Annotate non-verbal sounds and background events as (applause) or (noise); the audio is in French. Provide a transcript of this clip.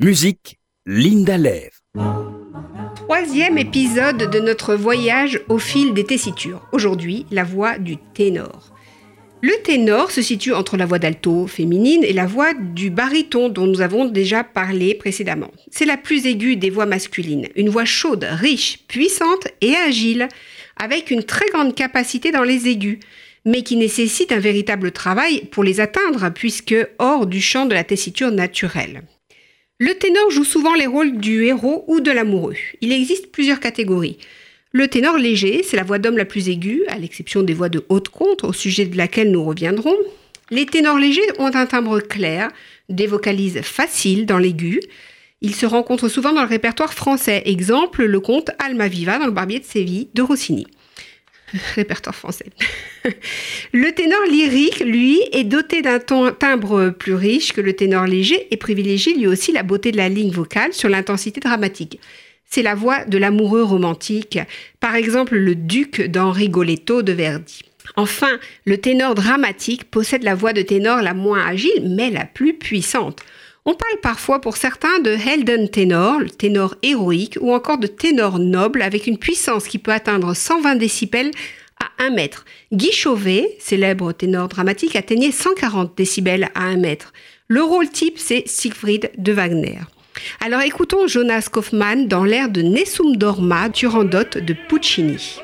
Musique, Linda Lev. Troisième épisode de notre voyage au fil des tessitures. Aujourd'hui, la voix du ténor. Le ténor se situe entre la voix d'alto féminine et la voix du baryton dont nous avons déjà parlé précédemment. C'est la plus aiguë des voix masculines, une voix chaude, riche, puissante et agile, avec une très grande capacité dans les aigus, mais qui nécessite un véritable travail pour les atteindre puisque hors du champ de la tessiture naturelle. Le ténor joue souvent les rôles du héros ou de l'amoureux. Il existe plusieurs catégories. Le ténor léger, c'est la voix d'homme la plus aiguë, à l'exception des voix de haute compte, au sujet de laquelle nous reviendrons. Les ténors légers ont un timbre clair, des vocalises faciles dans l'aigu. Ils se rencontrent souvent dans le répertoire français. Exemple, le conte Almaviva dans le Barbier de Séville de Rossini. (laughs) répertoire français. (laughs) le ténor lyrique, lui, est doté d'un timbre plus riche que le ténor léger et privilégie lui aussi la beauté de la ligne vocale sur l'intensité dramatique. C'est la voix de l'amoureux romantique, par exemple le duc d'Henri Goletto de Verdi. Enfin, le ténor dramatique possède la voix de ténor la moins agile, mais la plus puissante. On parle parfois pour certains de Helden ténor, le ténor héroïque, ou encore de ténor noble avec une puissance qui peut atteindre 120 décibels à 1 mètre. Guy Chauvet, célèbre ténor dramatique, atteignait 140 décibels à 1 mètre. Le rôle type, c'est Siegfried de Wagner. Alors écoutons Jonas Kaufmann dans l'air de Nessun Dorma Turandot de Puccini.